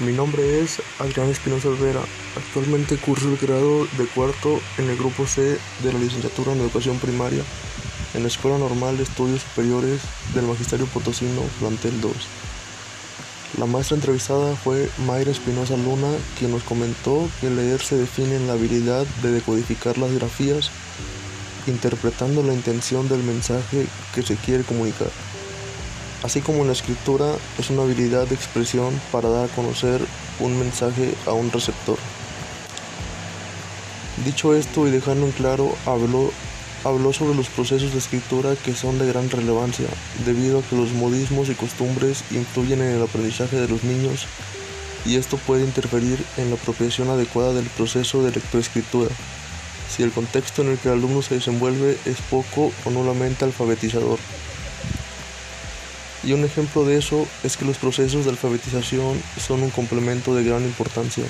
Mi nombre es Adrián Espinosa Olvera. Actualmente curso el grado de cuarto en el grupo C de la licenciatura en Educación Primaria en la Escuela Normal de Estudios Superiores del Magisterio Potosino, plantel 2. La maestra entrevistada fue Mayra Espinosa Luna, quien nos comentó que leer se define en la habilidad de decodificar las grafías, interpretando la intención del mensaje que se quiere comunicar. Así como la escritura es una habilidad de expresión para dar a conocer un mensaje a un receptor. Dicho esto y dejando en claro, habló, habló sobre los procesos de escritura que son de gran relevancia, debido a que los modismos y costumbres influyen en el aprendizaje de los niños y esto puede interferir en la apropiación adecuada del proceso de lectoescritura, si el contexto en el que el alumno se desenvuelve es poco o nulamente alfabetizador. Y un ejemplo de eso es que los procesos de alfabetización son un complemento de gran importancia,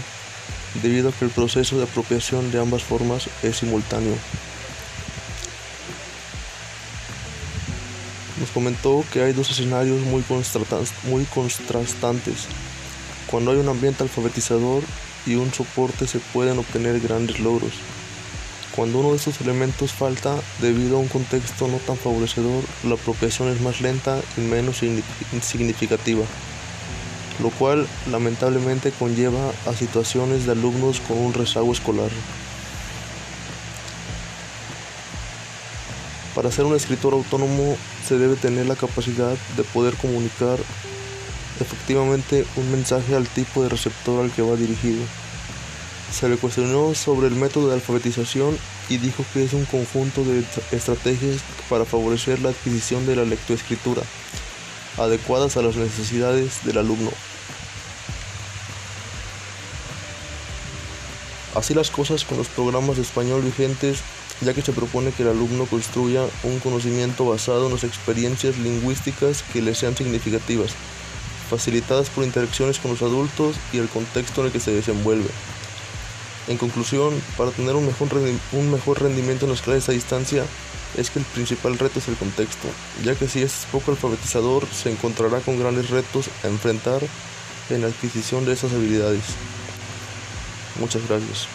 debido a que el proceso de apropiación de ambas formas es simultáneo. Nos comentó que hay dos escenarios muy, contrastantes. Cuando hay un ambiente alfabetizador y un soporte se pueden obtener grandes logros. Cuando uno de estos elementos falta debido a un contexto no tan favorecedor, la apropiación es más lenta y menos significativa, lo cual lamentablemente conlleva a situaciones de alumnos con un rezago escolar. Para ser un escritor autónomo se debe tener la capacidad de poder comunicar efectivamente un mensaje al tipo de receptor al que va dirigido. Se le cuestionó sobre el método de alfabetización y dijo que es un conjunto de estrategias para favorecer la adquisición de la lectoescritura, adecuadas a las necesidades del alumno. Así las cosas con los programas de español vigentes, ya que se propone que el alumno construya un conocimiento basado en las experiencias lingüísticas que le sean significativas, facilitadas por interacciones con los adultos y el contexto en el que se desenvuelve. En conclusión, para tener un mejor, un mejor rendimiento en las clases a distancia, es que el principal reto es el contexto, ya que si es poco alfabetizador, se encontrará con grandes retos a enfrentar en la adquisición de esas habilidades. Muchas gracias.